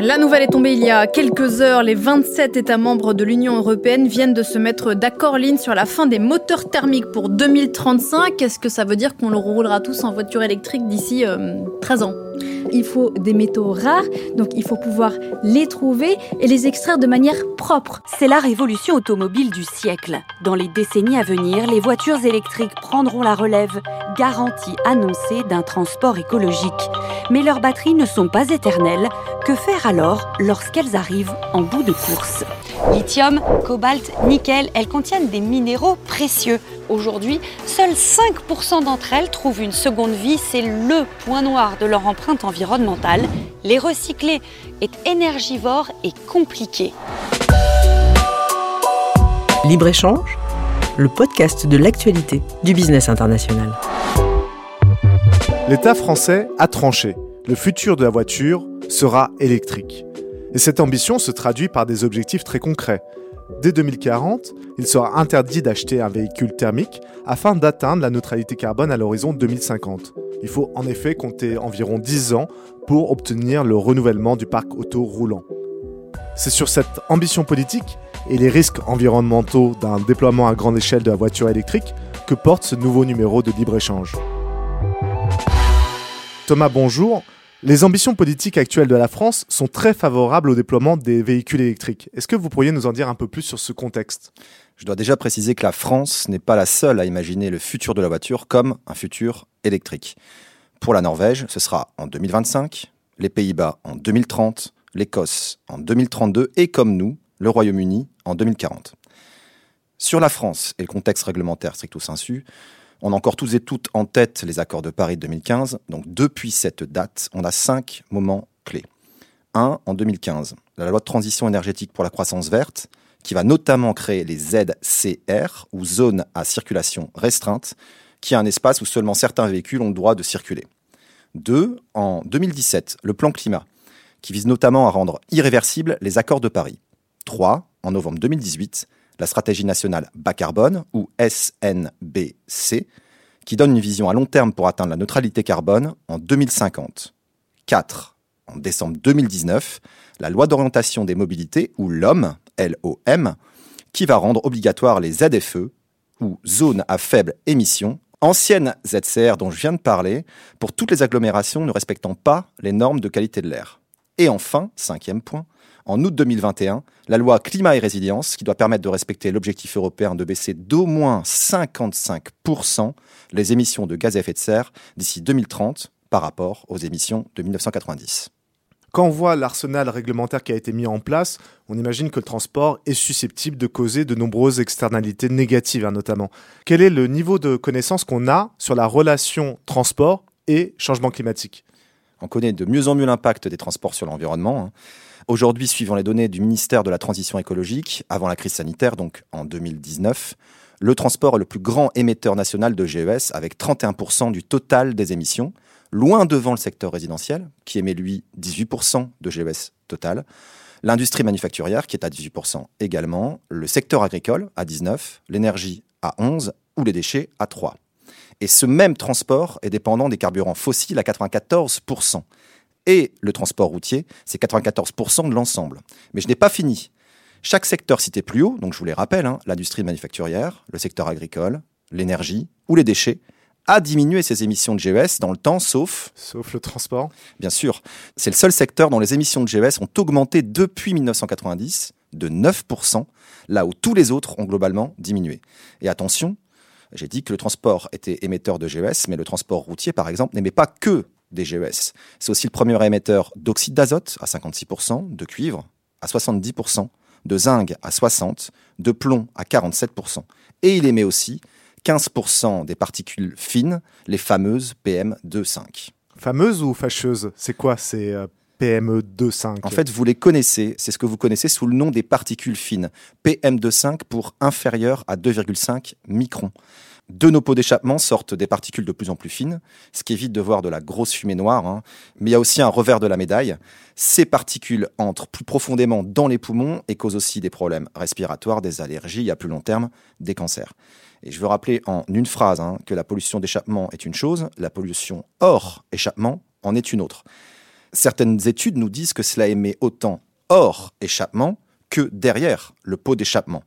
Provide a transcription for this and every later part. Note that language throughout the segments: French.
La nouvelle est tombée il y a quelques heures. Les 27 États membres de l'Union européenne viennent de se mettre d'accord ligne sur la fin des moteurs thermiques pour 2035. Est-ce que ça veut dire qu'on le roulera tous en voiture électrique d'ici 13 euh, ans? Il faut des métaux rares, donc il faut pouvoir les trouver et les extraire de manière propre. C'est la révolution automobile du siècle. Dans les décennies à venir, les voitures électriques prendront la relève, garantie annoncée d'un transport écologique. Mais leurs batteries ne sont pas éternelles. Que faire alors lorsqu'elles arrivent en bout de course? Lithium, cobalt, nickel, elles contiennent des minéraux précieux. Aujourd'hui, seuls 5% d'entre elles trouvent une seconde vie. C'est le point noir de leur empreinte environnementale. Les recycler est énergivore et compliqué. Libre-échange, le podcast de l'actualité du business international. L'État français a tranché. Le futur de la voiture sera électrique. Et cette ambition se traduit par des objectifs très concrets. Dès 2040, il sera interdit d'acheter un véhicule thermique afin d'atteindre la neutralité carbone à l'horizon 2050. Il faut en effet compter environ 10 ans pour obtenir le renouvellement du parc auto roulant. C'est sur cette ambition politique et les risques environnementaux d'un déploiement à grande échelle de la voiture électrique que porte ce nouveau numéro de libre-échange. Thomas, bonjour. Les ambitions politiques actuelles de la France sont très favorables au déploiement des véhicules électriques. Est-ce que vous pourriez nous en dire un peu plus sur ce contexte? Je dois déjà préciser que la France n'est pas la seule à imaginer le futur de la voiture comme un futur électrique. Pour la Norvège, ce sera en 2025, les Pays-Bas en 2030, l'Écosse en 2032 et comme nous, le Royaume-Uni en 2040. Sur la France et le contexte réglementaire stricto sensu, on a encore tous et toutes en tête les accords de Paris de 2015. Donc depuis cette date, on a cinq moments clés. Un, en 2015, la loi de transition énergétique pour la croissance verte, qui va notamment créer les ZCR, ou zones à circulation restreinte, qui est un espace où seulement certains véhicules ont le droit de circuler. Deux, en 2017, le plan climat, qui vise notamment à rendre irréversibles les accords de Paris. Trois, en novembre 2018, la stratégie nationale bas carbone, ou SNBC, qui donne une vision à long terme pour atteindre la neutralité carbone en 2050. 4. En décembre 2019, la loi d'orientation des mobilités, ou LOM, LOM, qui va rendre obligatoire les ZFE, ou zones à faible émission, anciennes ZCR dont je viens de parler, pour toutes les agglomérations ne respectant pas les normes de qualité de l'air. Et enfin, cinquième point, en août 2021 la loi climat et résilience qui doit permettre de respecter l'objectif européen de baisser d'au moins 55% les émissions de gaz à effet de serre d'ici 2030 par rapport aux émissions de 1990. Quand on voit l'arsenal réglementaire qui a été mis en place, on imagine que le transport est susceptible de causer de nombreuses externalités négatives hein, notamment. Quel est le niveau de connaissance qu'on a sur la relation transport et changement climatique? On connaît de mieux en mieux l'impact des transports sur l'environnement. Hein. Aujourd'hui, suivant les données du ministère de la Transition écologique, avant la crise sanitaire, donc en 2019, le transport est le plus grand émetteur national de GES avec 31% du total des émissions, loin devant le secteur résidentiel, qui émet lui 18% de GES total, l'industrie manufacturière qui est à 18% également, le secteur agricole à 19%, l'énergie à 11% ou les déchets à 3%. Et ce même transport est dépendant des carburants fossiles à 94% et le transport routier, c'est 94% de l'ensemble. Mais je n'ai pas fini. Chaque secteur cité plus haut, donc je vous les rappelle, hein, l'industrie manufacturière, le secteur agricole, l'énergie ou les déchets, a diminué ses émissions de GES dans le temps, sauf... Sauf le transport Bien sûr. C'est le seul secteur dont les émissions de GES ont augmenté depuis 1990 de 9%, là où tous les autres ont globalement diminué. Et attention, j'ai dit que le transport était émetteur de GES, mais le transport routier, par exemple, n'émet pas que des GES. C'est aussi le premier émetteur d'oxyde d'azote à 56%, de cuivre à 70%, de zinc à 60%, de plomb à 47%. Et il émet aussi 15% des particules fines, les fameuses PM2,5. Fameuses ou fâcheuses? C'est quoi? Ces euh, PM2,5 En fait, vous les connaissez, c'est ce que vous connaissez sous le nom des particules fines. PM2,5 pour inférieur à 2,5 microns de nos pots d'échappement sortent des particules de plus en plus fines, ce qui évite de voir de la grosse fumée noire. Hein. Mais il y a aussi un revers de la médaille. Ces particules entrent plus profondément dans les poumons et causent aussi des problèmes respiratoires, des allergies, à plus long terme, des cancers. Et je veux rappeler en une phrase hein, que la pollution d'échappement est une chose, la pollution hors échappement en est une autre. Certaines études nous disent que cela émet autant hors échappement que derrière le pot d'échappement.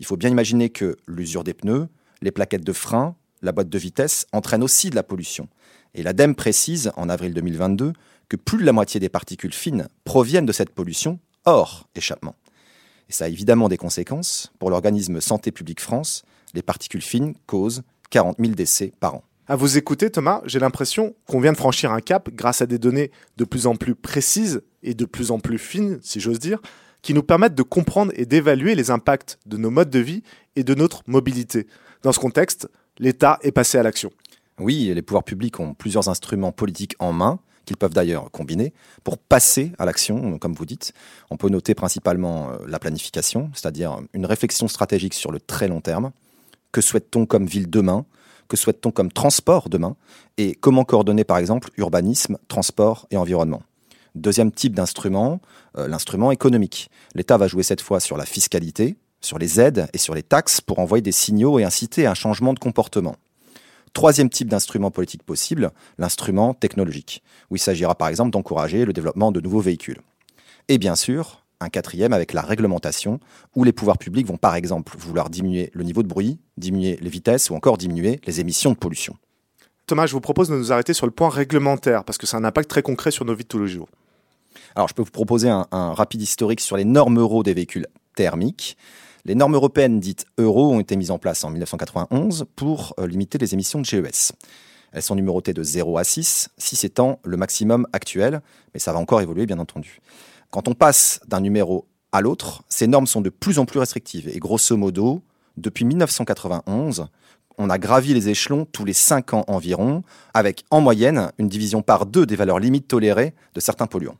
Il faut bien imaginer que l'usure des pneus, les plaquettes de frein, la boîte de vitesse entraînent aussi de la pollution. Et l'ADEME précise, en avril 2022, que plus de la moitié des particules fines proviennent de cette pollution hors échappement. Et ça a évidemment des conséquences. Pour l'organisme Santé publique France, les particules fines causent 40 000 décès par an. À vous écouter, Thomas, j'ai l'impression qu'on vient de franchir un cap grâce à des données de plus en plus précises et de plus en plus fines, si j'ose dire, qui nous permettent de comprendre et d'évaluer les impacts de nos modes de vie et de notre mobilité. Dans ce contexte, l'État est passé à l'action. Oui, les pouvoirs publics ont plusieurs instruments politiques en main, qu'ils peuvent d'ailleurs combiner, pour passer à l'action, comme vous dites. On peut noter principalement euh, la planification, c'est-à-dire une réflexion stratégique sur le très long terme. Que souhaite-t-on comme ville demain? Que souhaite-t-on comme transport demain Et comment coordonner par exemple urbanisme, transport et environnement? Deuxième type d'instrument, euh, l'instrument économique. L'État va jouer cette fois sur la fiscalité, sur les aides et sur les taxes pour envoyer des signaux et inciter à un changement de comportement. Troisième type d'instrument politique possible, l'instrument technologique, où il s'agira par exemple d'encourager le développement de nouveaux véhicules. Et bien sûr, un quatrième avec la réglementation, où les pouvoirs publics vont par exemple vouloir diminuer le niveau de bruit, diminuer les vitesses ou encore diminuer les émissions de pollution. Thomas, je vous propose de nous arrêter sur le point réglementaire, parce que c'est un impact très concret sur nos vies de tous les jours. Alors je peux vous proposer un, un rapide historique sur les normes euro des véhicules thermiques. Les normes européennes dites euro ont été mises en place en 1991 pour euh, limiter les émissions de GES. Elles sont numérotées de 0 à 6, 6 étant le maximum actuel, mais ça va encore évoluer bien entendu. Quand on passe d'un numéro à l'autre, ces normes sont de plus en plus restrictives et grosso modo, depuis 1991, on a gravi les échelons tous les 5 ans environ, avec en moyenne une division par deux des valeurs limites tolérées de certains polluants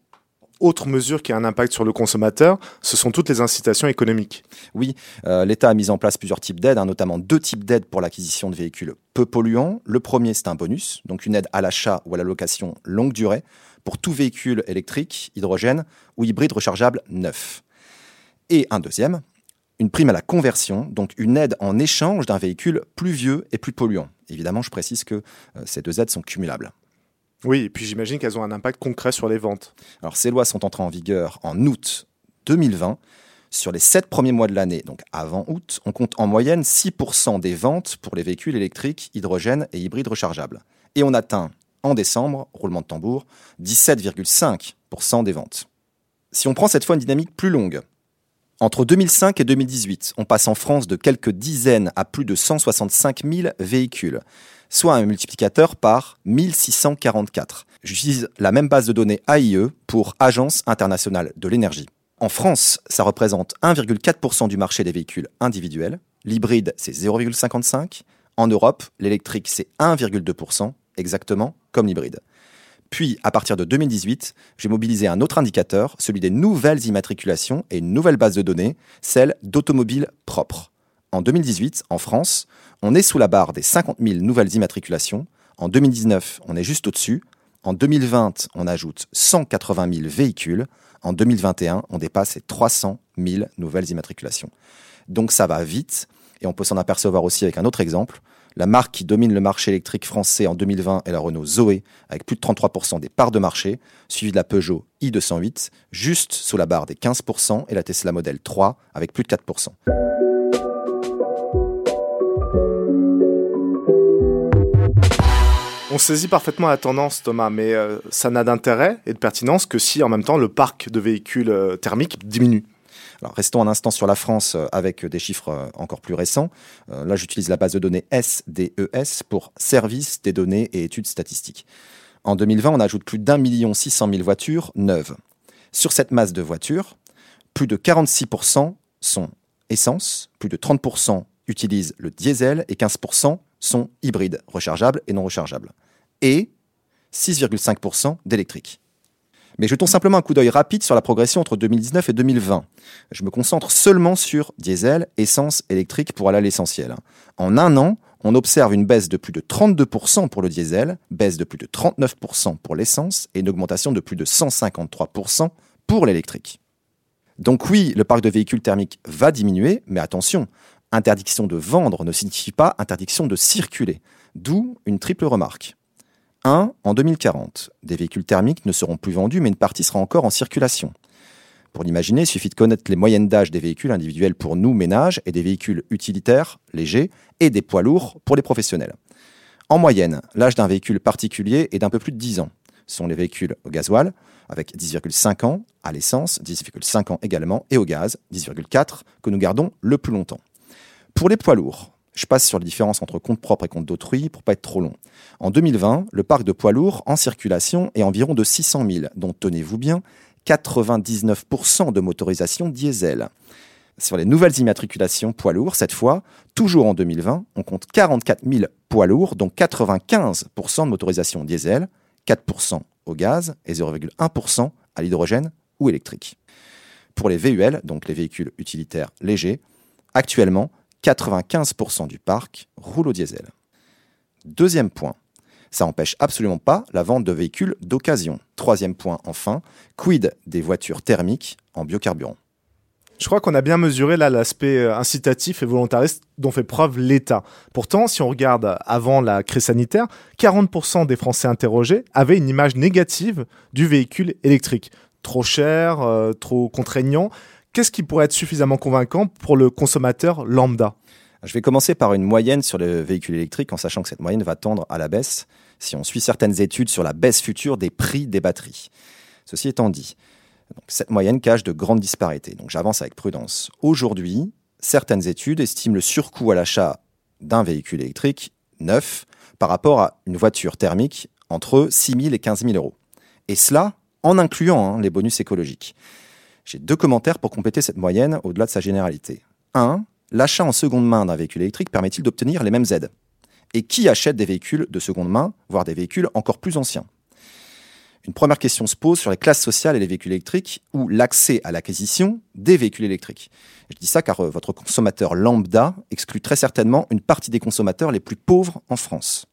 autre mesure qui a un impact sur le consommateur, ce sont toutes les incitations économiques. Oui, euh, l'État a mis en place plusieurs types d'aides, hein, notamment deux types d'aides pour l'acquisition de véhicules peu polluants. Le premier, c'est un bonus, donc une aide à l'achat ou à la location longue durée pour tout véhicule électrique, hydrogène ou hybride rechargeable neuf. Et un deuxième, une prime à la conversion, donc une aide en échange d'un véhicule plus vieux et plus polluant. Évidemment, je précise que euh, ces deux aides sont cumulables. Oui, et puis j'imagine qu'elles ont un impact concret sur les ventes. Alors ces lois sont entrées en vigueur en août 2020. Sur les sept premiers mois de l'année, donc avant août, on compte en moyenne 6% des ventes pour les véhicules électriques, hydrogène et hybrides rechargeables. Et on atteint en décembre, roulement de tambour, 17,5% des ventes. Si on prend cette fois une dynamique plus longue, entre 2005 et 2018, on passe en France de quelques dizaines à plus de 165 000 véhicules soit un multiplicateur par 1644. J'utilise la même base de données AIE pour Agence internationale de l'énergie. En France, ça représente 1,4% du marché des véhicules individuels. L'hybride, c'est 0,55. En Europe, l'électrique, c'est 1,2%, exactement comme l'hybride. Puis, à partir de 2018, j'ai mobilisé un autre indicateur, celui des nouvelles immatriculations et une nouvelle base de données, celle d'automobiles propres. En 2018, en France, on est sous la barre des 50 000 nouvelles immatriculations. En 2019, on est juste au-dessus. En 2020, on ajoute 180 000 véhicules. En 2021, on dépasse les 300 000 nouvelles immatriculations. Donc ça va vite. Et on peut s'en apercevoir aussi avec un autre exemple. La marque qui domine le marché électrique français en 2020 est la Renault Zoé, avec plus de 33% des parts de marché, suivie de la Peugeot i208, juste sous la barre des 15%, et la Tesla Model 3, avec plus de 4%. On saisit parfaitement la tendance, Thomas, mais euh, ça n'a d'intérêt et de pertinence que si en même temps le parc de véhicules euh, thermiques diminue. Restons un instant sur la France euh, avec des chiffres encore plus récents. là, j'utilise la base de données SDES e pour Service des données et études statistiques. En 2020, on ajoute plus d'un million six cent mille voitures neuves. Sur cette masse de voitures, plus de 46% sont essence, plus de 30% utilisent le diesel et 15% sont hybrides, rechargeables et non rechargeables. Et 6,5% d'électriques. Mais jetons simplement un coup d'œil rapide sur la progression entre 2019 et 2020. Je me concentre seulement sur diesel, essence, électrique pour aller à l'essentiel. En un an, on observe une baisse de plus de 32% pour le diesel, baisse de plus de 39% pour l'essence et une augmentation de plus de 153% pour l'électrique. Donc oui, le parc de véhicules thermiques va diminuer, mais attention, interdiction de vendre ne signifie pas interdiction de circuler, d'où une triple remarque. 1. En 2040, des véhicules thermiques ne seront plus vendus, mais une partie sera encore en circulation. Pour l'imaginer, il suffit de connaître les moyennes d'âge des véhicules individuels pour nous, ménages, et des véhicules utilitaires, légers, et des poids lourds pour les professionnels. En moyenne, l'âge d'un véhicule particulier est d'un peu plus de 10 ans. Ce sont les véhicules au gasoil, avec 10,5 ans, à l'essence, 10,5 ans également, et au gaz, 10,4, que nous gardons le plus longtemps. Pour les poids lourds, je passe sur les différences entre compte propre et compte d'autrui pour pas être trop long. En 2020, le parc de poids lourds en circulation est environ de 600 000, dont, tenez-vous bien, 99% de motorisation diesel. Sur les nouvelles immatriculations poids lourds, cette fois, toujours en 2020, on compte 44 000 poids lourds, dont 95% de motorisation diesel, 4% au gaz et 0,1% à l'hydrogène ou électrique. Pour les VUL, donc les véhicules utilitaires légers, actuellement, 95% du parc roule au diesel. Deuxième point, ça n'empêche absolument pas la vente de véhicules d'occasion. Troisième point, enfin, quid des voitures thermiques en biocarburant? Je crois qu'on a bien mesuré là l'aspect euh, incitatif et volontariste dont fait preuve l'État. Pourtant, si on regarde avant la crise sanitaire, 40% des Français interrogés avaient une image négative du véhicule électrique. Trop cher, euh, trop contraignant. Qu'est-ce qui pourrait être suffisamment convaincant pour le consommateur lambda Je vais commencer par une moyenne sur le véhicule électrique en sachant que cette moyenne va tendre à la baisse si on suit certaines études sur la baisse future des prix des batteries. Ceci étant dit, cette moyenne cache de grandes disparités, donc j'avance avec prudence. Aujourd'hui, certaines études estiment le surcoût à l'achat d'un véhicule électrique neuf par rapport à une voiture thermique entre 6 000 et 15 000 euros. Et cela en incluant hein, les bonus écologiques. J'ai deux commentaires pour compléter cette moyenne au-delà de sa généralité. 1. L'achat en seconde main d'un véhicule électrique permet-il d'obtenir les mêmes aides? Et qui achète des véhicules de seconde main, voire des véhicules encore plus anciens? Une première question se pose sur les classes sociales et les véhicules électriques ou l'accès à l'acquisition des véhicules électriques. Je dis ça car euh, votre consommateur lambda exclut très certainement une partie des consommateurs les plus pauvres en France.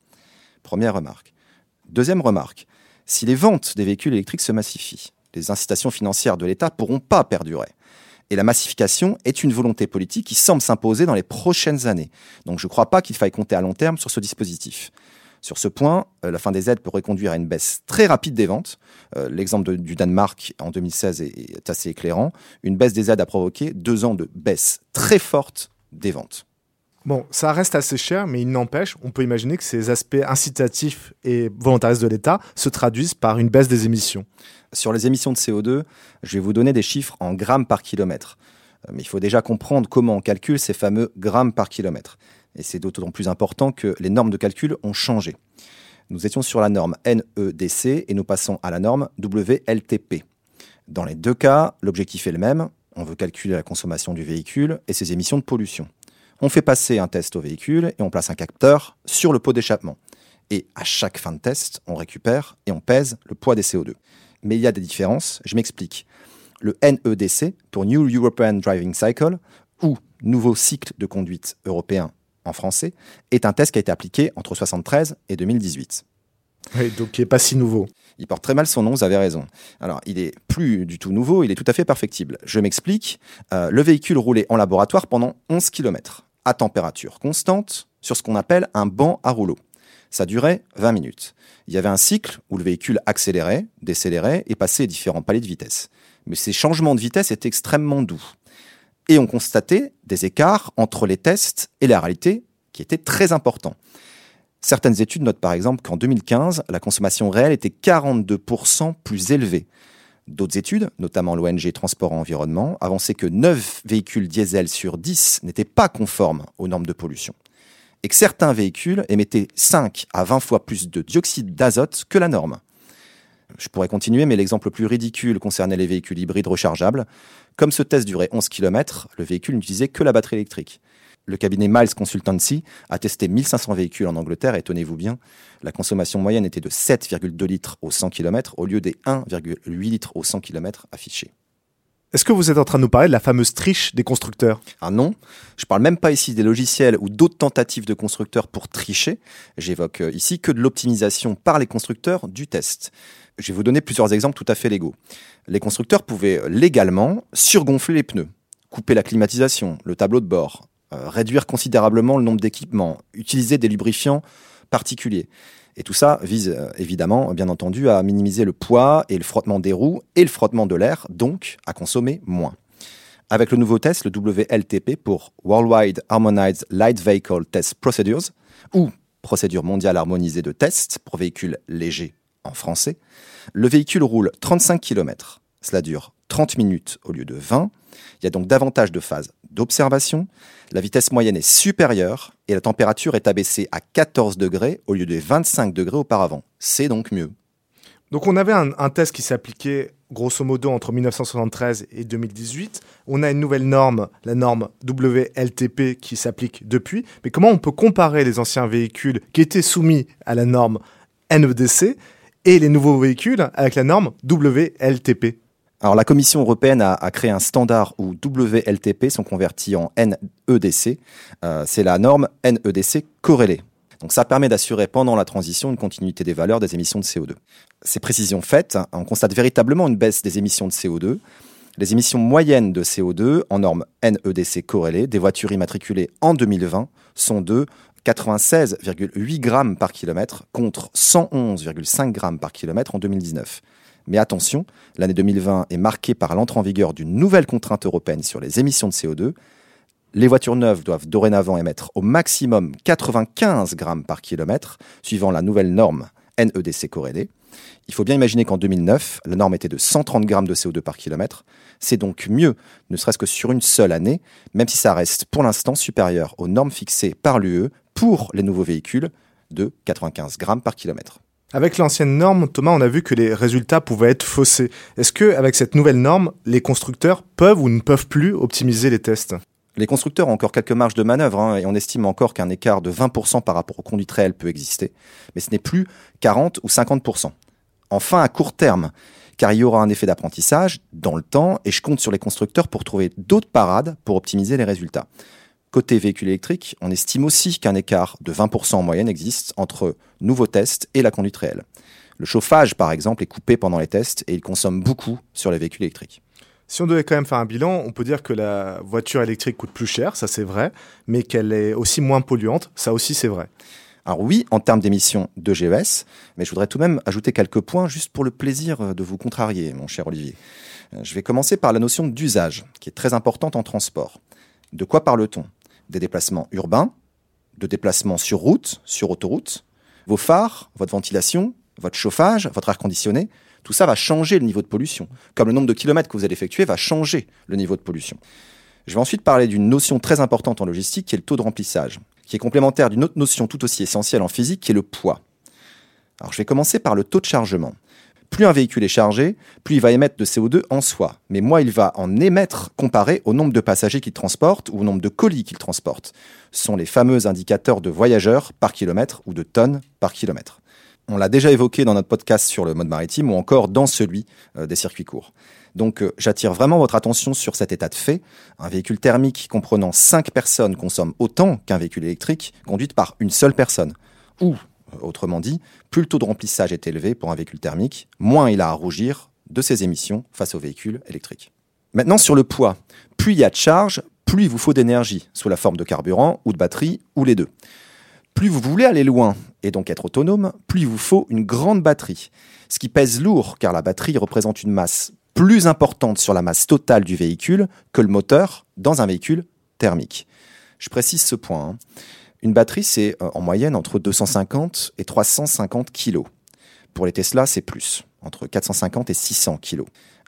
Première remarque. Deuxième remarque. Si les ventes des véhicules électriques se massifient, les incitations financières de l'État pourront pas perdurer. Et la massification est une volonté politique qui semble s'imposer dans les prochaines années. Donc je ne crois pas qu'il faille compter à long terme sur ce dispositif. Sur ce point, euh, la fin des aides pourrait conduire à une baisse très rapide des ventes. Euh, l'exemple du Danemark en 2016 est, assez éclairant. Une baisse des aides a provoqué deux ans de baisse très forte des ventes. Bon, ça reste assez cher, mais il n'empêche, on peut imaginer que ces aspects incitatifs et volontaristes de l'État se traduisent par une baisse des émissions. Sur les émissions de CO2, je vais vous donner des chiffres en grammes par kilomètre. Euh, mais il faut déjà comprendre comment on calcule ces fameux grammes par kilomètre. Et c'est d'autant plus important que les normes de calcul ont changé. Nous étions sur la norme NEDC et nous passons à la norme WLTP. Dans les deux cas, l'objectif est le même. On veut calculer la consommation du véhicule et ses émissions de pollution. On fait passer un test au véhicule et on place un capteur sur le pot d'échappement. Et à chaque fin de test, on récupère et on pèse le poids des CO2. Mais il y a des différences, je m'explique. Le NEDC, pour New European Driving Cycle, ou Nouveau cycle de conduite européen en français, est un test qui a été appliqué entre 1973 et 2018. Oui, donc il n'est pas si nouveau. Il porte très mal son nom, vous avez raison. Alors, il est plus du tout nouveau, il est tout à fait perfectible. Je m'explique. Euh, le véhicule roulait en laboratoire pendant 11 km, à température constante, sur ce qu'on appelle un banc à rouleau. Ça durait 20 minutes. Il y avait un cycle où le véhicule accélérait, décélérait et passait différents paliers de vitesse. Mais ces changements de vitesse étaient extrêmement doux et on constatait des écarts entre les tests et la réalité qui étaient très importants. Certaines études notent par exemple qu'en 2015, la consommation réelle était 42% plus élevée. D'autres études, notamment l'ONG Transport et Environnement, avançaient que 9 véhicules diesel sur 10 n'étaient pas conformes aux normes de pollution. Et que certains véhicules émettaient 5 à 20 fois plus de dioxyde d'azote que la norme. Je pourrais continuer, mais l'exemple le plus ridicule concernait les véhicules hybrides rechargeables. Comme ce test durait 11 km, le véhicule n'utilisait que la batterie électrique. Le cabinet Miles Consultancy a testé 1500 véhicules en Angleterre et tenez-vous bien, la consommation moyenne était de 7,2 litres au 100 km au lieu des 1,8 litres au 100 km affichés. Est-ce que vous êtes en train de nous parler de la fameuse triche des constructeurs? Ah non, je parle même pas ici des logiciels ou d'autres tentatives de constructeurs pour tricher. J'évoque euh, ici que de l'optimisation par les constructeurs du test. Je vais vous donner plusieurs exemples tout à fait légaux. Les constructeurs pouvaient légalement surgonfler les pneus, couper la climatisation, le tableau de bord, réduire considérablement le nombre d'équipements, utiliser des lubrifiants particuliers. Et tout ça vise euh, évidemment, bien entendu, à minimiser le poids et le frottement des roues et le frottement de l'air, donc à consommer moins. Avec le nouveau test, le WLTP pour Worldwide Harmonized Light Vehicle Test Procedures, ou procédure mondiale harmonisée de test pour véhicules légers en français, le véhicule roule 35 km. Cela dure 30 minutes au lieu de 20. Il y a donc davantage de phases d'observation. La vitesse moyenne est supérieure et la température est abaissée à 14 degrés au lieu de 25 degrés auparavant. C'est donc mieux. Donc on avait un, un test qui s'appliquait grosso modo entre 1973 et 2018. On a une nouvelle norme, la norme WLTP qui s'applique depuis. Mais comment on peut comparer les anciens véhicules qui étaient soumis à la norme NEDC et les nouveaux véhicules avec la norme WLTP alors la Commission européenne a, créé un standard où WLTP sont convertis en NEDC. Euh, c'est la norme NEDC corrélée. Donc ça permet d'assurer pendant la transition une continuité des valeurs des émissions de CO2. Ces précisions faites, on constate véritablement une baisse des émissions de CO2. Les émissions moyennes de CO2 en norme NEDC corrélée des voitures immatriculées en 2020 sont de 96,8 grammes par kilomètre contre 111,5 grammes par kilomètre en 2019. Mais attention, l'année 2020 est marquée par l'entrée en vigueur d'une nouvelle contrainte européenne sur les émissions de CO2. Les voitures neuves doivent dorénavant émettre au maximum 95 grammes par kilomètre, suivant la nouvelle norme NEDC corrélée. Il faut bien imaginer qu'en 2009, la norme était de 130 grammes de CO2 par kilomètre. C'est donc mieux, ne serait-ce que sur une seule année, même si ça reste pour l'instant supérieur aux normes fixées par l'UE pour les nouveaux véhicules de 95 grammes par kilomètre. Avec l'ancienne norme, Thomas, on a vu que les résultats pouvaient être faussés. Est-ce que, avec cette nouvelle norme, les constructeurs peuvent ou ne peuvent plus optimiser les tests? Les constructeurs ont encore quelques marges de manœuvre hein, et on estime encore qu'un écart de 20% par rapport aux conduites réelles peut exister, mais ce n'est plus 40 ou 50%. Enfin, à court terme, car il y aura un effet d'apprentissage dans le temps et je compte sur les constructeurs pour trouver d'autres parades pour optimiser les résultats. Côté véhicule électrique, on estime aussi qu'un écart de 20% en moyenne existe entre nouveaux tests et la conduite réelle. Le chauffage, par exemple, est coupé pendant les tests et il consomme beaucoup sur les véhicules électriques. Si on devait quand même faire un bilan, on peut dire que la voiture électrique coûte plus cher, ça c'est vrai, mais qu'elle est aussi moins polluante, ça aussi c'est vrai. Alors oui, en termes d'émissions de GES, mais je voudrais tout de même ajouter quelques points juste pour le plaisir de vous contrarier, mon cher Olivier. Je vais commencer par la notion d'usage, qui est très importante en transport. De quoi parle-t-on? Des déplacements urbains, de déplacements sur route, sur autoroute. Vos phares, votre ventilation, votre chauffage, votre air conditionné, tout ça va changer le niveau de pollution. Comme le nombre de kilomètres que vous allez effectuer va changer le niveau de pollution. Je vais ensuite parler d'une notion très importante en logistique qui est le taux de remplissage, qui est complémentaire d'une autre notion tout aussi essentielle en physique qui est le poids. Alors je vais commencer par le taux de chargement. Plus un véhicule est chargé, plus il va émettre de CO2 en soi. Mais moins il va en émettre comparé au nombre de passagers qu'il transporte ou au nombre de colis qu'il transporte. Ce sont les fameux indicateurs de voyageurs par kilomètre ou de tonnes par kilomètre. On l'a déjà évoqué dans notre podcast sur le mode maritime ou encore dans celui euh, des circuits courts. Donc euh, j'attire vraiment votre attention sur cet état de fait. Un véhicule thermique comprenant 5 personnes consomme autant qu'un véhicule électrique conduit par une seule personne. Ou Autrement dit, plus le taux de remplissage est élevé pour un véhicule thermique, moins il a à rougir de ses émissions face aux véhicules électriques. Maintenant, sur le poids, plus il y a de charge, plus il vous faut d'énergie, sous la forme de carburant ou de batterie, ou les deux. Plus vous voulez aller loin et donc être autonome, plus il vous faut une grande batterie, ce qui pèse lourd car la batterie représente une masse plus importante sur la masse totale du véhicule que le moteur dans un véhicule thermique. Je précise ce point. Hein. Une batterie, c'est euh, en moyenne entre 250 et 350 kg. Pour les Tesla, c'est plus, entre 450 et 600 kg.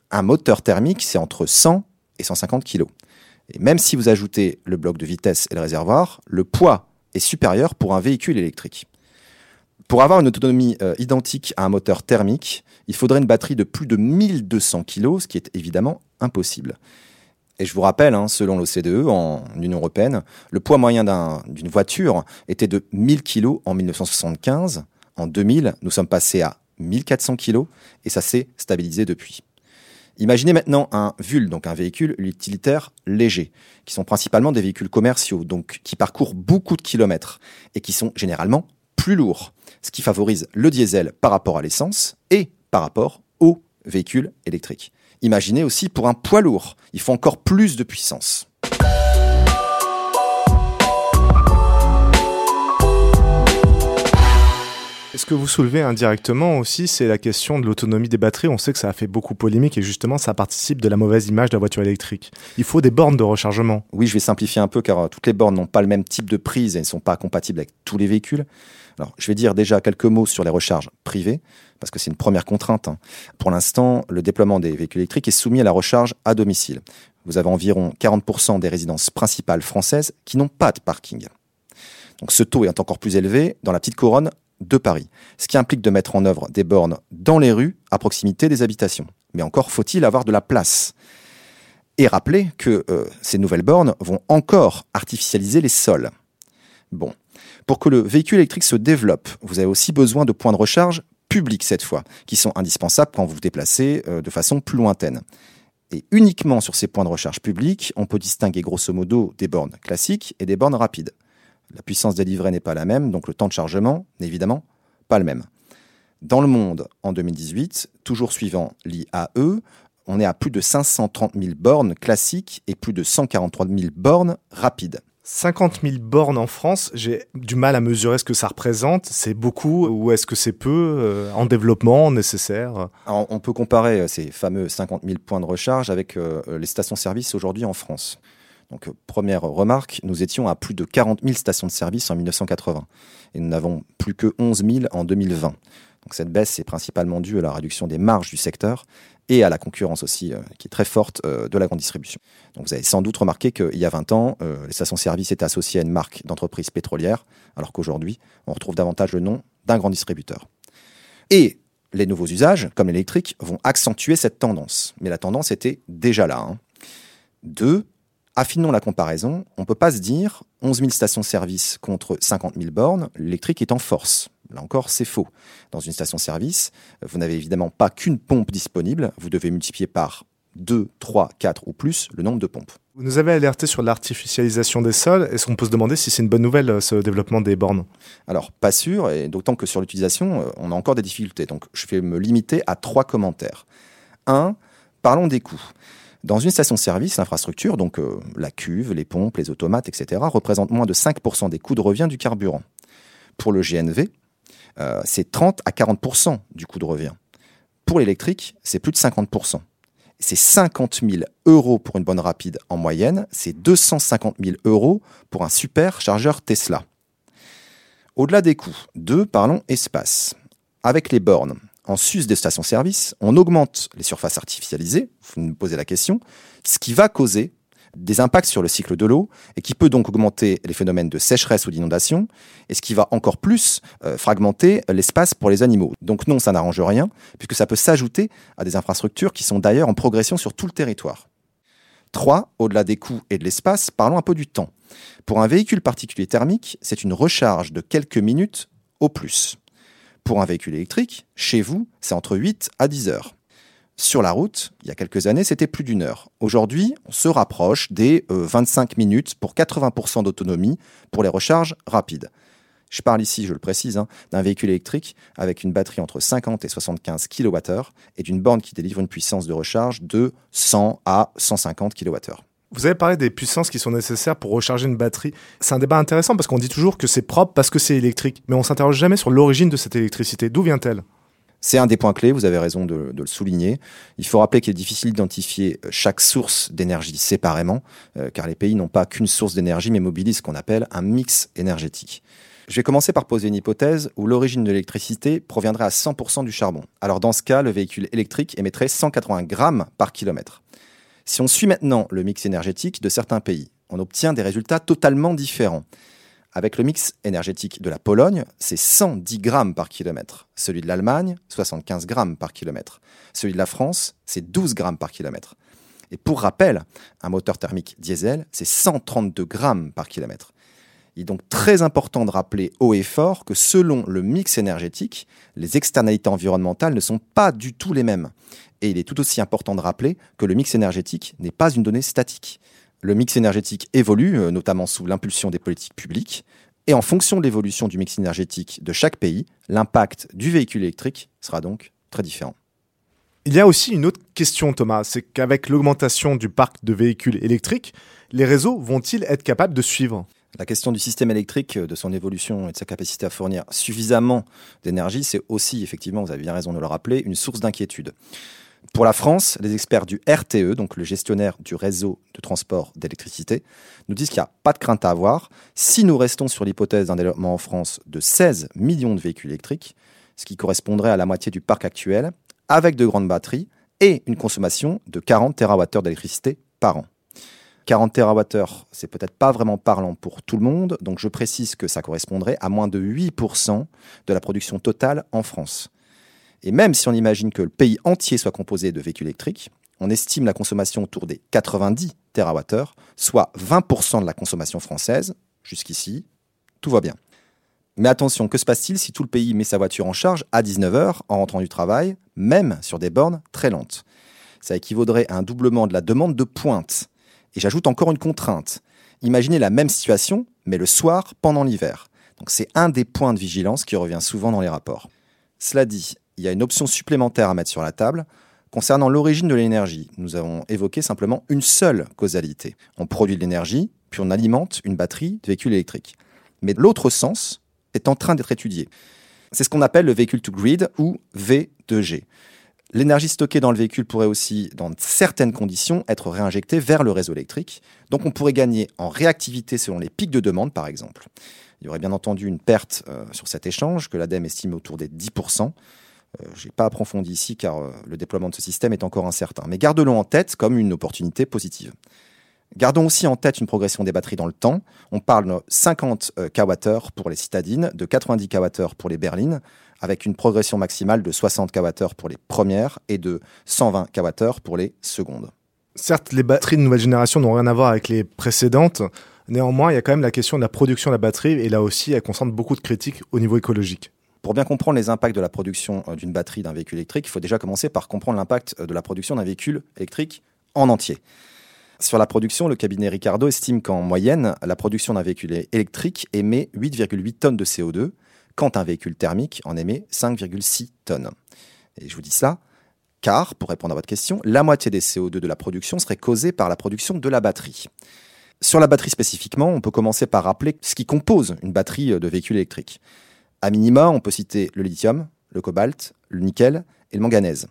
Un moteur thermique, c'est entre 100 et 150 kg. Et même si vous ajoutez le bloc de vitesse et le réservoir, le poids est supérieur pour un véhicule électrique. Pour avoir une autonomie euh, identique à un moteur thermique, il faudrait une batterie de plus de 1200 kg, ce qui est évidemment impossible. Et je vous rappelle, hein, selon l'OCDE, en Union européenne, le poids moyen d'une voiture était de 1000 kg en 1975. En 2000, nous sommes passés à 1400 kg et ça s'est stabilisé depuis. Imaginez maintenant un VUL, donc un véhicule utilitaire léger, qui sont principalement des véhicules commerciaux, donc qui parcourent beaucoup de kilomètres et qui sont généralement plus lourds, ce qui favorise le diesel par rapport à l'essence et par rapport aux véhicules électriques. Imaginez aussi pour un poids lourd, il faut encore plus de puissance. Ce que vous soulevez indirectement aussi, c'est la question de l'autonomie des batteries. On sait que ça a fait beaucoup polémique et justement, ça participe de la mauvaise image de la voiture électrique. Il faut des bornes de rechargement. Oui, je vais simplifier un peu car euh, toutes les bornes n'ont pas le même type de prise et ne sont pas compatibles avec tous les véhicules. Alors, je vais dire déjà quelques mots sur les recharges privées, parce que c'est une première contrainte. Hein. Pour l'instant, le déploiement des véhicules électriques est soumis à la recharge à domicile. Vous avez environ 40% des résidences principales françaises qui n'ont pas de parking. Donc ce taux est encore plus élevé dans la petite couronne de Paris, ce qui implique de mettre en œuvre des bornes dans les rues à proximité des habitations. Mais encore faut-il avoir de la place. Et rappeler que euh, ces nouvelles bornes vont encore artificialiser les sols. Bon, pour que le véhicule électrique se développe, vous avez aussi besoin de points de recharge publics cette fois, qui sont indispensables quand vous vous déplacez euh, de façon plus lointaine. Et uniquement sur ces points de recharge publics, on peut distinguer grosso modo des bornes classiques et des bornes rapides. La puissance délivrée n'est pas la même, donc le temps de chargement n'est évidemment pas le même. Dans le monde, en 2018, toujours suivant l'IAE, on est à plus de 530 000 bornes classiques et plus de 143 000 bornes rapides. 50 000 bornes en France, j'ai du mal à mesurer ce que ça représente. C'est beaucoup ou est-ce que c'est peu euh, en développement nécessaire? On peut comparer euh, ces fameux 50 000 points de recharge avec euh, les stations-service aujourd'hui en France. Donc, première remarque, nous étions à plus de 40 000 stations de service en 1980 et nous n'avons plus que 11 000 en 2020. Cette baisse est principalement due à la réduction des marges du secteur et à la concurrence aussi, euh, qui est très forte euh, de la grande distribution. Vous avez sans doute remarqué qu'il y a 20 ans, euh, les stations-service étaient associées à une marque d'entreprise pétrolière, alors qu'aujourd'hui, on retrouve davantage le nom d'un grand distributeur. Et les nouveaux usages, comme l'électrique, vont accentuer cette tendance. Mais la tendance était déjà là. Hein. Deux, Affinons la comparaison, on ne peut pas se dire 11 000 stations-service contre 50 000 bornes, l'électrique est en force. Là encore, c'est faux. Dans une station-service, vous n'avez évidemment pas qu'une pompe disponible, vous devez multiplier par 2, 3, 4 ou plus le nombre de pompes. Vous nous avez alerté sur l'artificialisation des sols. Est-ce qu'on peut se demander si c'est une bonne nouvelle, euh, ce développement des bornes? Alors, pas sûr, et d'autant que sur l'utilisation, euh, on a encore des difficultés. Donc, je vais me limiter à trois commentaires. Un, parlons des coûts. Dans une station-service, l'infrastructure, donc euh, la cuve, les pompes, les automates, etc., représente moins de 5% des coûts de revient du carburant. Pour le GNV, euh, c'est 30 à 40% du coût de revient. Pour l'électrique, c'est plus de 50%. C'est 50 000 euros pour une bonne rapide en moyenne, c'est 250 000 euros pour un super chargeur Tesla. Au-delà des coûts, deux, parlons espace. Avec les bornes, en sus des stations-service, on augmente les surfaces artificialisées, vous me posez la question, ce qui va causer des impacts sur le cycle de l'eau et qui peut donc augmenter les phénomènes de sécheresse ou d'inondation et ce qui va encore plus euh, fragmenter l'espace pour les animaux. Donc non, ça n'arrange rien puisque ça peut s'ajouter à des infrastructures qui sont d'ailleurs en progression sur tout le territoire. 3. Au-delà des coûts et de l'espace, parlons un peu du temps. Pour un véhicule particulier thermique, c'est une recharge de quelques minutes au plus. Pour un véhicule électrique, chez vous, c'est entre 8 à 10 heures. Sur la route, il y a quelques années, c'était plus d'une heure. Aujourd'hui, on se rapproche des 25 euh, minutes pour 80% d'autonomie pour les recharges rapides. Je parle ici, je le précise, hein, d'un véhicule électrique avec une batterie entre 50 et 75 kWh et d'une borne qui délivre une puissance de recharge de 100 à 150 kWh. Vous avez parlé des puissances qui sont nécessaires pour recharger une batterie. C'est un débat intéressant parce qu'on dit toujours que c'est propre parce que c'est électrique, mais on s'interroge jamais sur l'origine de cette électricité. D'où vient-elle? C'est un des points clés, vous avez raison de, le souligner. Il faut rappeler qu'il est difficile d'identifier chaque source d'énergie séparément, euh, car les pays n'ont pas qu'une source d'énergie, mais mobilisent ce qu'on appelle un mix énergétique. Je vais commencer par poser une hypothèse où l'origine de l'électricité proviendrait à 100% du charbon. Alors dans ce cas, le véhicule électrique émettrait 180 grammes par kilomètre. Si on suit maintenant le mix énergétique de certains pays, on obtient des résultats totalement différents. Avec le mix énergétique de la Pologne, c'est 110 grammes par kilomètre. Celui de l'Allemagne, 75 grammes par kilomètre. Celui de la France, c'est 12 grammes par kilomètre. Et pour rappel, un moteur thermique diesel, c'est 132 grammes par kilomètre. Il est donc très important de rappeler haut et fort que selon le mix énergétique, les externalités environnementales ne sont pas du tout les mêmes. Et il est tout aussi important de rappeler que le mix énergétique n'est pas une donnée statique. Le mix énergétique évolue, euh, notamment sous l'impulsion des politiques publiques, et en fonction de l'évolution du mix énergétique de chaque pays, l'impact du véhicule électrique sera donc très différent. Il y a aussi une autre question, Thomas, c'est qu'avec l'augmentation du parc de véhicules électriques, les réseaux vont-ils être capables de suivre? La question du système électrique, de son évolution et de sa capacité à fournir suffisamment d'énergie, c'est aussi, effectivement, vous avez bien raison de le rappeler, une source d'inquiétude. Pour la France, les experts du RTE, donc le gestionnaire du réseau de transport d'électricité, nous disent qu'il n'y a pas de crainte à avoir si nous restons sur l'hypothèse d'un développement en France de 16 millions de véhicules électriques, ce qui correspondrait à la moitié du parc actuel, avec de grandes batteries et une consommation de 40 TWh d'électricité par an. 40 TWh, c'est peut-être pas vraiment parlant pour tout le monde, donc je précise que ça correspondrait à moins de 8% de la production totale en France. Et même si on imagine que le pays entier soit composé de véhicules électriques, on estime la consommation autour des 90 TWh, soit 20% de la consommation française. Jusqu'ici, tout va bien. Mais attention, que se passe-t-il si tout le pays met sa voiture en charge à 19h en rentrant du travail, même sur des bornes très lentes? Ça équivaudrait à un doublement de la demande de pointe. Et j'ajoute encore une contrainte. Imaginez la même situation, mais le soir pendant l'hiver. Donc c'est un des points de vigilance qui revient souvent dans les rapports. Cela dit, il y a une option supplémentaire à mettre sur la table. Concernant l'origine de l'énergie, nous avons évoqué simplement une seule causalité. On produit de l'énergie, puis on alimente une batterie de véhicule électrique. Mais l'autre sens est en train d'être étudié. C'est ce qu'on appelle le véhicule to grid ou V2G. L'énergie stockée dans le véhicule pourrait aussi, dans certaines conditions, être réinjectée vers le réseau électrique. Donc on pourrait gagner en réactivité selon les pics de demande, par exemple. Il y aurait bien entendu une perte euh, sur cet échange que l'ADEME estime autour des 10%. Euh, je n'ai pas approfondi ici car euh, le déploiement de ce système est encore incertain. Mais gardons-le en tête comme une opportunité positive. Gardons aussi en tête une progression des batteries dans le temps. On parle de 50 kWh pour les citadines, de 90 kWh pour les berlines, avec une progression maximale de 60 kWh pour les premières et de 120 kWh pour les secondes. Certes, les batteries de nouvelle génération n'ont rien à voir avec les précédentes. Néanmoins, il y a quand même la question de la production de la batterie, et là aussi, elle concentre beaucoup de critiques au niveau écologique. Pour bien comprendre les impacts de la production euh, d'une batterie d'un véhicule électrique, il faut déjà commencer par comprendre l'impact euh, de la production d'un véhicule électrique en entier. Sur la production, le cabinet Ricardo estime qu'en moyenne, la production d'un véhicule électrique émet 8,8 tonnes de CO2, quand un véhicule thermique en émet 5,6 tonnes. Et je vous dis cela car, pour répondre à votre question, la moitié des CO2 de la production serait causée par la production de la batterie. Sur la batterie spécifiquement, on peut commencer par rappeler ce qui compose une batterie euh, de véhicule électrique. À minima, on peut citer le lithium, le cobalt, le nickel et le manganèse.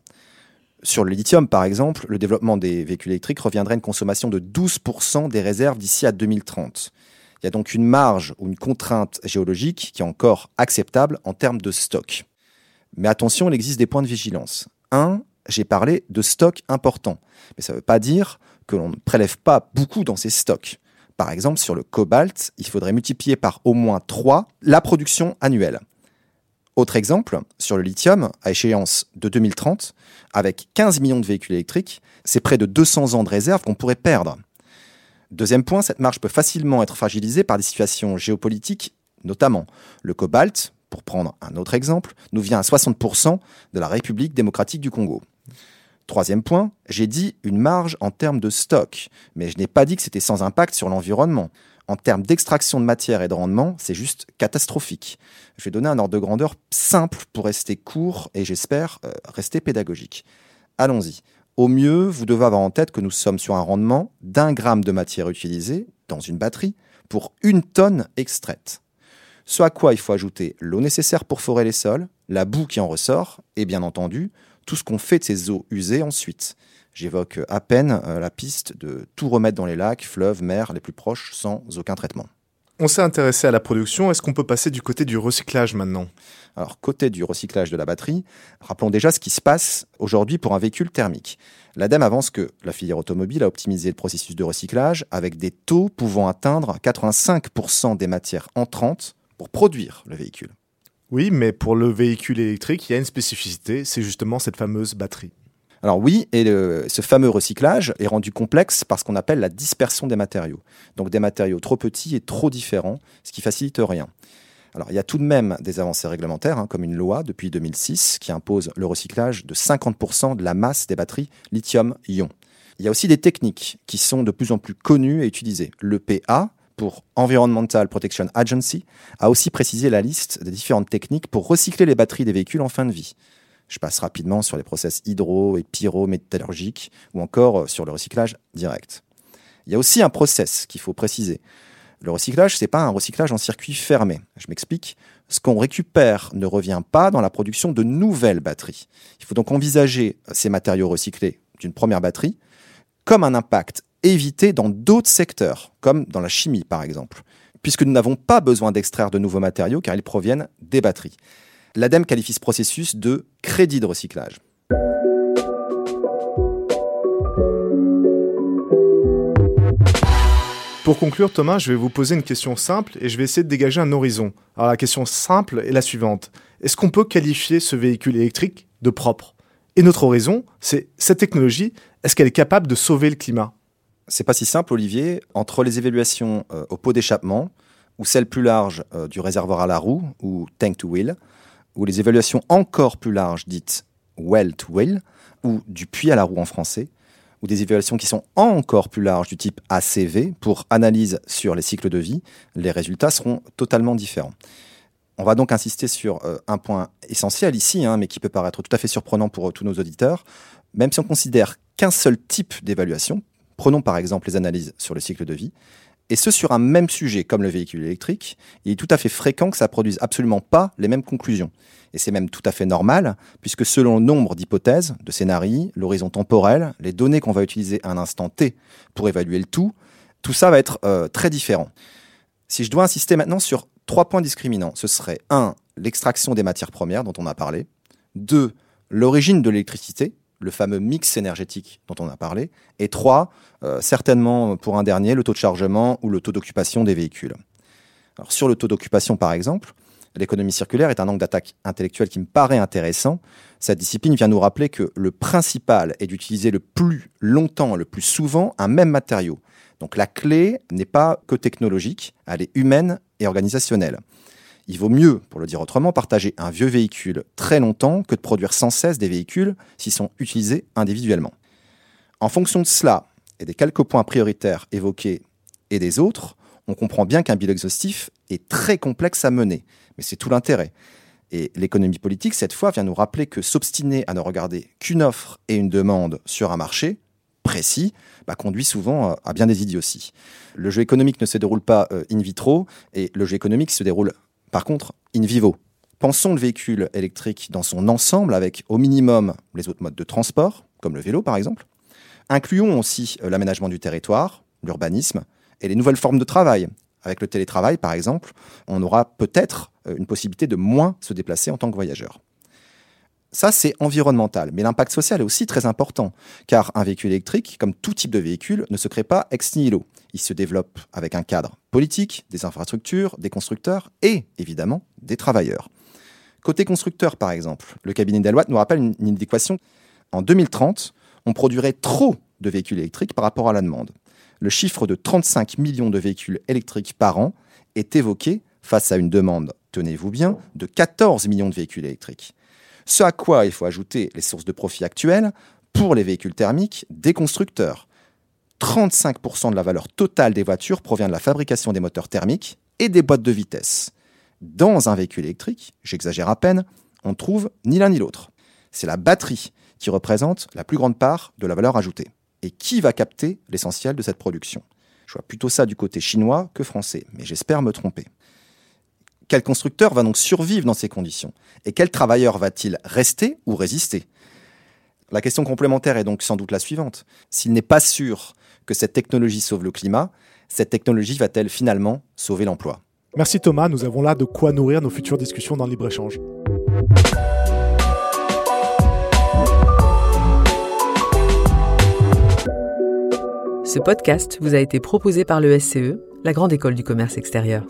Sur le lithium, par exemple, le développement des véhicules électriques reviendrait à une consommation de 12% des réserves d'ici à 2030. Il y a donc une marge ou une contrainte géologique qui est encore acceptable en termes de stock. Mais attention, il existe des points de vigilance. Un, j'ai parlé de stock important. Mais ça ne veut pas dire que l'on ne prélève pas beaucoup dans ces stocks. Par exemple, sur le cobalt, il faudrait multiplier par au moins 3 la production annuelle. Autre exemple, sur le lithium, à échéance de 2030, avec 15 millions de véhicules électriques, c'est près de 200 ans de réserve qu'on pourrait perdre. Deuxième point, cette marge peut facilement être fragilisée par des situations géopolitiques, notamment le cobalt, pour prendre un autre exemple, nous vient à 60% de la République démocratique du Congo. Troisième point, j'ai dit une marge en termes de stock, mais je n'ai pas dit que c'était sans impact sur l'environnement. En termes d'extraction de matière et de rendement, c'est juste catastrophique. Je vais donner un ordre de grandeur simple pour rester court et j'espère euh, rester pédagogique. Allons-y. Au mieux, vous devez avoir en tête que nous sommes sur un rendement d'un gramme de matière utilisée dans une batterie pour une tonne extraite. Ce à quoi il faut ajouter l'eau nécessaire pour forer les sols, la boue qui en ressort et bien entendu tout ce qu'on fait de ces eaux usées ensuite. J'évoque à peine euh, la piste de tout remettre dans les lacs, fleuves, mers les plus proches sans aucun traitement. On s'est intéressé à la production, est-ce qu'on peut passer du côté du recyclage maintenant? Alors, côté du recyclage de la batterie, rappelons déjà ce qui se passe aujourd'hui pour un véhicule thermique. L'ADEME avance que la filière automobile a optimisé le processus de recyclage avec des taux pouvant atteindre 85% des matières entrantes pour produire le véhicule. Oui, mais pour le véhicule électrique, il y a une spécificité, c'est justement cette fameuse batterie. Alors oui, et ce fameux recyclage est rendu complexe par ce qu'on appelle la dispersion des matériaux. Donc des matériaux trop petits et trop différents, ce qui facilite rien. Alors il y a tout de même des avancées réglementaires, hein, comme une loi depuis 2006 qui impose le recyclage de 50% de la masse des batteries lithium-ion. Il y a aussi des techniques qui sont de plus en plus connues et utilisées. Le PA, pour Environmental Protection Agency, a aussi précisé la liste des différentes techniques pour recycler les batteries des véhicules en fin de vie. Je passe rapidement sur les process hydro- et pyrométallurgiques ou encore sur le recyclage direct. Il y a aussi un process qu'il faut préciser. Le recyclage, c'est pas un recyclage en circuit fermé. Je m'explique. Ce qu'on récupère ne revient pas dans la production de nouvelles batteries. Il faut donc envisager ces matériaux recyclés d'une première batterie comme un impact évité dans d'autres secteurs, comme dans la chimie par exemple, puisque nous n'avons pas besoin d'extraire de nouveaux matériaux car ils proviennent des batteries. L'ADEME qualifie ce processus de crédit de recyclage. Pour conclure, Thomas, je vais vous poser une question simple et je vais essayer de dégager un horizon. Alors la question simple est la suivante. Est-ce qu'on peut qualifier ce véhicule électrique de propre? Et notre horizon, c'est cette technologie, est-ce qu'elle est capable de sauver le climat? C'est pas si simple, Olivier. Entre les évaluations euh, au pot d'échappement, ou celles plus larges euh, du réservoir à la roue, ou tank to wheel, ou les évaluations encore plus larges dites well to wheel, ou du puits à la roue en français, ou des évaluations qui sont encore plus larges du type ACV pour analyse sur les cycles de vie, les résultats seront totalement différents. On va donc insister sur euh, un point essentiel ici, hein, mais qui peut paraître tout à fait surprenant pour tous nos auditeurs. Même si on considère qu'un seul type d'évaluation, prenons par exemple les analyses sur le cycle de vie, et ce sur un même sujet comme le véhicule électrique, il est tout à fait fréquent que ça produise absolument pas les mêmes conclusions. Et c'est même tout à fait normal, puisque selon le nombre d'hypothèses, de scénarios, l'horizon temporel, les données qu'on va utiliser à un instant T pour évaluer le tout, tout ça va être euh, très différent. Si je dois insister maintenant sur trois points discriminants, ce serait 1. l'extraction des matières premières dont on a parlé, 2. l'origine de l'électricité, le fameux mix énergétique dont on a parlé, et 3. Euh, certainement pour un dernier, le taux de chargement ou le taux d'occupation des véhicules. Sur le taux d'occupation par exemple, l'économie circulaire est un angle d'attaque intellectuel qui me paraît intéressant. Cette discipline vient nous rappeler que le principal est d'utiliser le plus longtemps, le plus souvent, un même matériau. Donc la clé n'est pas que technologique, elle est humaine et organisationnelle. Il vaut mieux, pour le dire autrement, partager un vieux véhicule très longtemps que de produire sans cesse des véhicules s'ils sont utilisés individuellement. En fonction de cela et des quelques points prioritaires évoqués et des autres, on comprend bien qu'un bilan exhaustif est très complexe à mener, mais c'est tout l'intérêt. Et l'économie politique, cette fois, vient nous rappeler que s'obstiner à ne regarder qu'une offre et une demande sur un marché précis bah, conduit souvent à bien des idioties. Le jeu économique ne se déroule pas euh, in vitro, et le jeu économique se déroule par contre in vivo. Pensons le véhicule électrique dans son ensemble avec au minimum les autres modes de transport, comme le vélo par exemple. Incluons aussi euh, l'aménagement du territoire, l'urbanisme et les nouvelles formes de travail, avec le télétravail, par exemple, on aura peut-être euh, une possibilité de moins se déplacer en tant que voyageur. Ça, c'est environnemental. Mais l'impact social est aussi très important, car un véhicule électrique, comme tout type de véhicule, ne se crée pas ex nihilo. Il se développe avec un cadre politique, des infrastructures, des constructeurs et, évidemment, des travailleurs. Côté constructeur, par exemple, le cabinet Deloitte nous rappelle une, une. En 2030, on produirait trop de véhicules électriques par rapport à la demande le chiffre de 35 millions de véhicules électriques par an est évoqué face à une demande, tenez-vous bien, de 14 millions de véhicules électriques. Ce à quoi il faut ajouter les sources de profit actuelles pour les véhicules thermiques des constructeurs. 35% de la valeur totale des voitures provient de la fabrication des moteurs thermiques et des boîtes de vitesse. Dans un véhicule électrique, j'exagère à peine, on trouve ni l'un ni l'autre. C'est la batterie qui représente la plus grande part de la valeur ajoutée et qui va capter l'essentiel de cette production? Je vois plutôt ça du côté chinois que français, mais j'espère me tromper. Quel constructeur va donc survivre dans ces conditions? Et quel travailleur va-t-il rester ou résister? La question complémentaire est donc sans doute la suivante. S'il n'est pas sûr que cette technologie sauve le climat, cette technologie va-t-elle finalement sauver l'emploi? Merci Thomas, nous avons là de quoi nourrir nos futures discussions dans le libre-échange. Ce podcast vous a été proposé par le SCE, la Grande École du Commerce Extérieur.